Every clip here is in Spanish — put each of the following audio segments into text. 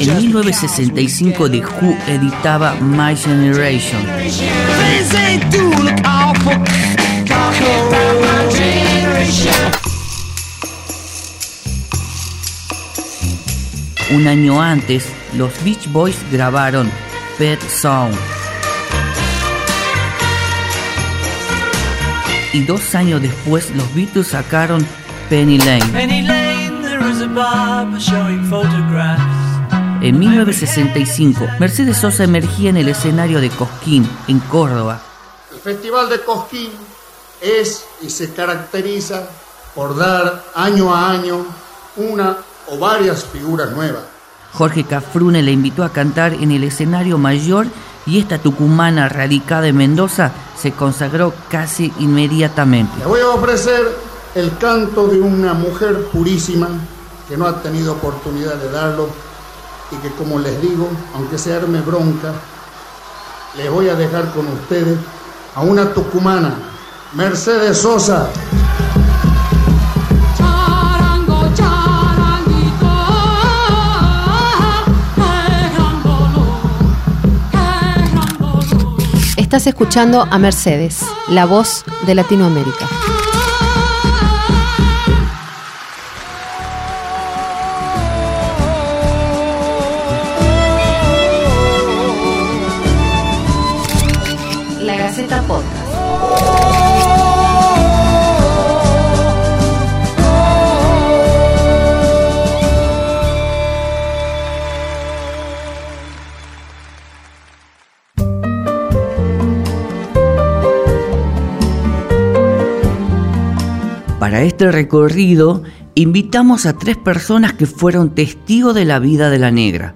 En 1965 The Who editaba My Generation. Un año antes, los Beach Boys grabaron Pet Sound. Y dos años después, los Beatles sacaron Penny Lane. En 1965, Mercedes Sosa emergía en el escenario de Cosquín, en Córdoba. El Festival de Cosquín es y se caracteriza por dar año a año una o varias figuras nuevas. Jorge Cafrune le invitó a cantar en el escenario mayor y esta tucumana radicada en Mendoza se consagró casi inmediatamente. Le voy a ofrecer el canto de una mujer purísima que no ha tenido oportunidad de darlo y que como les digo, aunque se arme bronca, les voy a dejar con ustedes a una tucumana, Mercedes Sosa. Estás escuchando a Mercedes, la voz de Latinoamérica. Para este recorrido invitamos a tres personas que fueron testigos de la vida de la negra.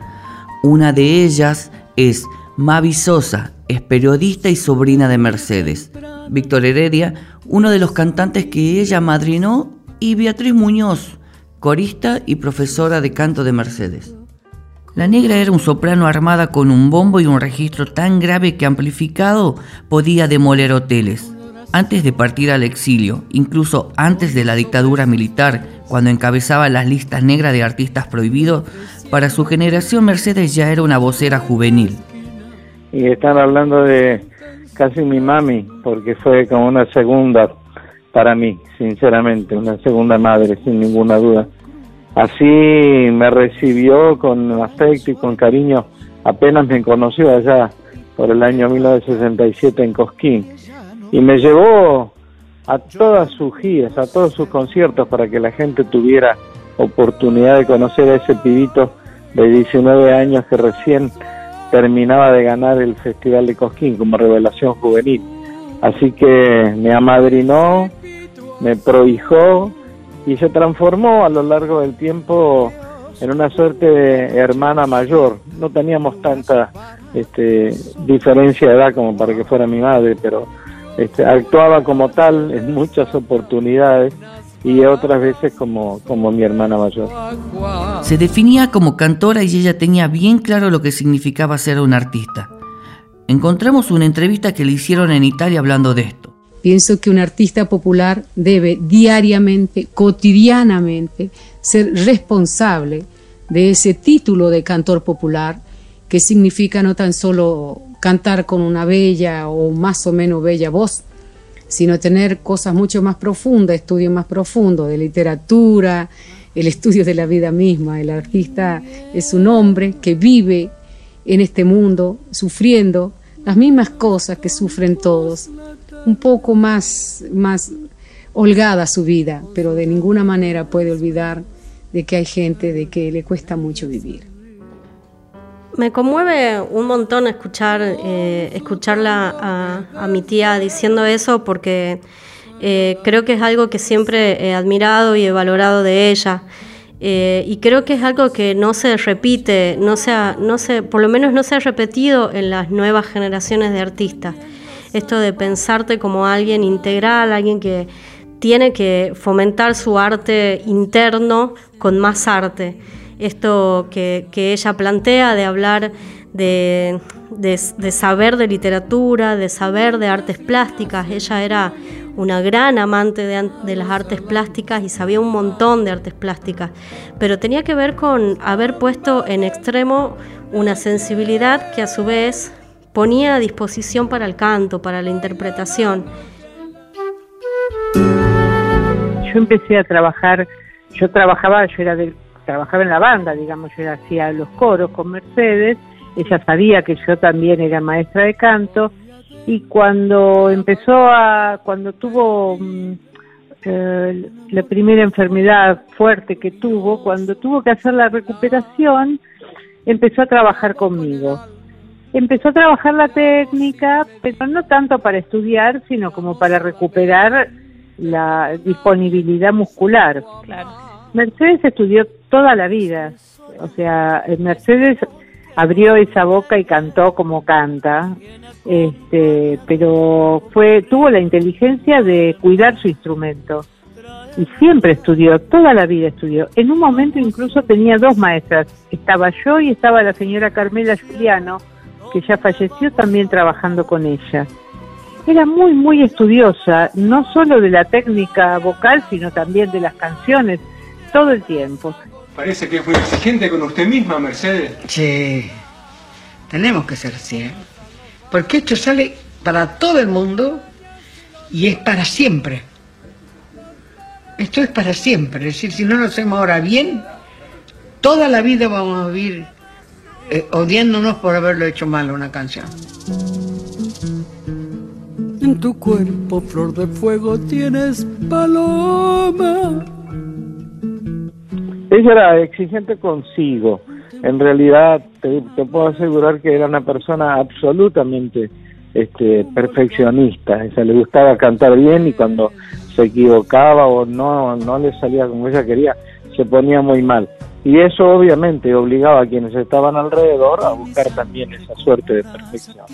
Una de ellas es Mavi Sosa, es periodista y sobrina de Mercedes. Víctor Heredia, uno de los cantantes que ella madrinó, y Beatriz Muñoz, corista y profesora de canto de Mercedes. La negra era un soprano armada con un bombo y un registro tan grave que amplificado podía demoler hoteles antes de partir al exilio, incluso antes de la dictadura militar, cuando encabezaba las listas negras de artistas prohibidos, para su generación Mercedes ya era una vocera juvenil. Y están hablando de casi mi mami, porque fue como una segunda para mí, sinceramente, una segunda madre, sin ninguna duda. Así me recibió con afecto y con cariño, apenas me conoció allá por el año 1967 en Cosquín y me llevó a todas sus giras, a todos sus conciertos para que la gente tuviera oportunidad de conocer a ese pibito de 19 años que recién terminaba de ganar el Festival de Cosquín como revelación juvenil. Así que me amadrinó, me prohijó y se transformó a lo largo del tiempo en una suerte de hermana mayor. No teníamos tanta este, diferencia de edad como para que fuera mi madre, pero este, actuaba como tal en muchas oportunidades y otras veces como, como mi hermana mayor. Se definía como cantora y ella tenía bien claro lo que significaba ser un artista. Encontramos una entrevista que le hicieron en Italia hablando de esto. Pienso que un artista popular debe diariamente, cotidianamente, ser responsable de ese título de cantor popular, que significa no tan solo cantar con una bella o más o menos bella voz, sino tener cosas mucho más profundas, estudios más profundos de literatura, el estudio de la vida misma. El artista es un hombre que vive en este mundo sufriendo las mismas cosas que sufren todos, un poco más, más holgada su vida, pero de ninguna manera puede olvidar de que hay gente de que le cuesta mucho vivir. Me conmueve un montón escuchar, eh, escucharla a, mi tía diciendo eso porque eh, creo que es algo que siempre he admirado y he valorado de ella. Eh, y creo que es algo que no se repite, no se no se, por lo menos no se ha repetido en las nuevas generaciones de artistas. Esto de pensarte como alguien integral, alguien que tiene que fomentar su arte interno con más arte esto que, ella plantea de hablar de, saber de literatura, de saber de artes plásticas. Ella era una gran amante de, de, las artes plásticas y sabía un montón de artes plásticas, pero tenía que ver con haber puesto en extremo una sensibilidad que a su vez ponía a disposición para el canto, para la interpretación. Yo empecé a trabajar, yo trabajaba, yo era de, trabajaba en la banda, digamos, yo hacía los coros con Mercedes, ella sabía que yo también era maestra de canto y cuando empezó a, cuando tuvo mm, eh, la primera enfermedad fuerte que tuvo, cuando tuvo que hacer la recuperación, empezó a trabajar conmigo. Empezó a trabajar la técnica, pero no tanto para estudiar, sino como para recuperar la disponibilidad muscular. Mercedes estudió toda la vida, o sea, Mercedes abrió esa boca y cantó como canta, este, pero fue tuvo la inteligencia de cuidar su instrumento. Y siempre estudió, toda la vida estudió. En un momento incluso tenía dos maestras, estaba yo y estaba la señora Carmela Juliano, que ya falleció también trabajando con ella. Era muy, muy estudiosa, no solo de la técnica vocal, sino también de las canciones, todo el tiempo. Parece que fue exigente con usted misma, Mercedes. Sí, tenemos que ser así, ¿eh? porque esto sale para todo el mundo y es para siempre. Esto es para siempre, es decir, si no lo hacemos ahora bien, toda la vida vamos a vivir eh, odiándonos por haberlo hecho mal una canción. En tu cuerpo, flor de fuego, tienes paloma. Ella era exigente consigo. En realidad, te, puedo asegurar que era una persona absolutamente este, perfeccionista. Ella le gustaba cantar bien y cuando se equivocaba o no, no le salía como ella quería, se ponía muy mal. Y eso obviamente obligaba a quienes estaban alrededor a buscar también esa suerte de perfección.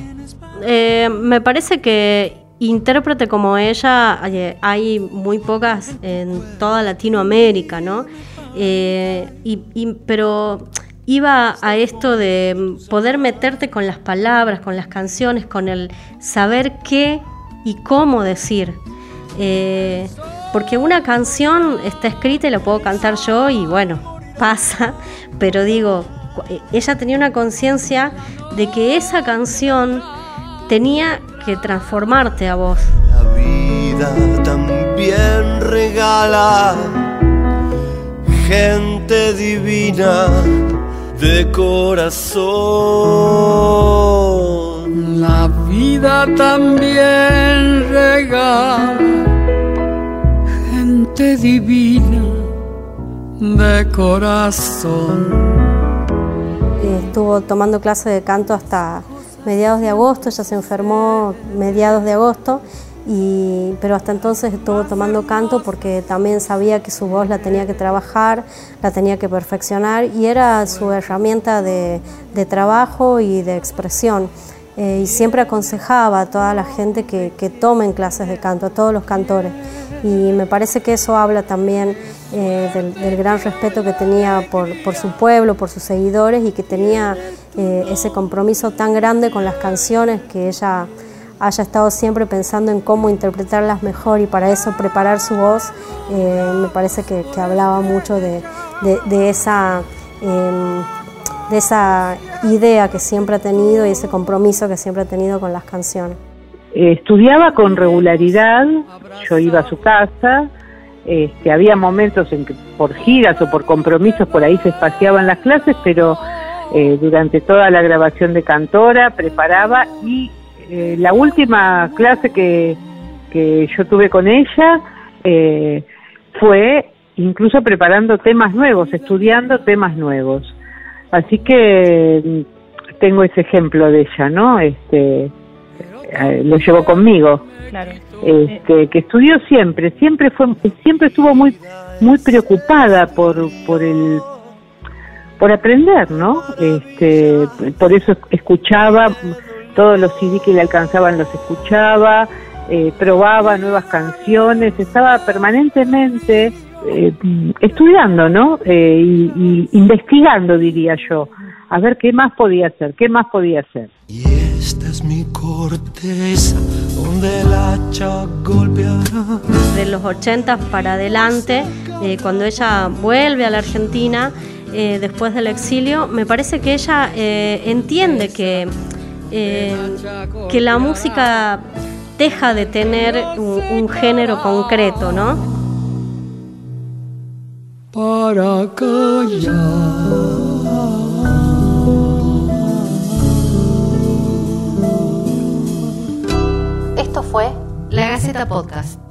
Eh, me parece que intérprete como ella hay muy pocas en toda Latinoamérica, ¿no? Eh, y, pero iba a esto de poder meterte con las palabras, con las canciones, con el saber qué y cómo decir. Eh, porque una canción está escrita y la puedo cantar yo y bueno, pasa, pero digo, ella tenía una conciencia de que esa canción tenía que transformarte a vos. La vida también regala gente divina de corazón. La vida también regala gente divina de corazón. Estuvo tomando clase de canto hasta mediados de agosto, ella se enfermó mediados de agosto, y, pero hasta entonces estuvo tomando canto porque también sabía que su voz la tenía que trabajar, la tenía que perfeccionar y era su herramienta de, de trabajo y de expresión. Eh, y siempre aconsejaba a toda la gente que, que tomen clases de canto, a todos los cantores. Y me parece que eso habla también eh, del, gran respeto que tenía por, por, su pueblo, por sus seguidores y que tenía eh, ese compromiso tan grande con las canciones que ella haya estado siempre pensando en cómo interpretarlas mejor y para eso preparar su voz, eh, me parece que, hablaba mucho de, de, esa, em, de esa idea que siempre ha tenido y ese compromiso que siempre ha tenido con las canciones. estudiaba con regularidad, yo iba a su casa, este, había momentos en que por giras o por compromisos por ahí se espaciaban las clases, pero eh, durante toda la grabación de Cantora preparaba y eh, la última clase que, que yo tuve con ella eh, fue incluso preparando temas nuevos, estudiando temas nuevos. Así que mm, tengo ese ejemplo de ella, ¿no? Este, lo llevo conmigo. Claro este, que estudió siempre, siempre fue, siempre estuvo muy, muy preocupada por, por el, por aprender, ¿no? Este, por eso escuchaba todos los CD que le alcanzaban los escuchaba, eh, probaba nuevas canciones, estaba permanentemente eh, estudiando, ¿no? Eh, y, investigando, diría yo. a ver qué más podía hacer, qué más podía hacer. Y esta es mi corteza donde el hacha golpeará. De los 80 para adelante, eh, cuando ella vuelve a la Argentina eh, después del exilio, me parece que ella eh, entiende que, eh, que la música deja de tener un, un género concreto, ¿no? Para callar. Esto fue La Gaceta Podcast.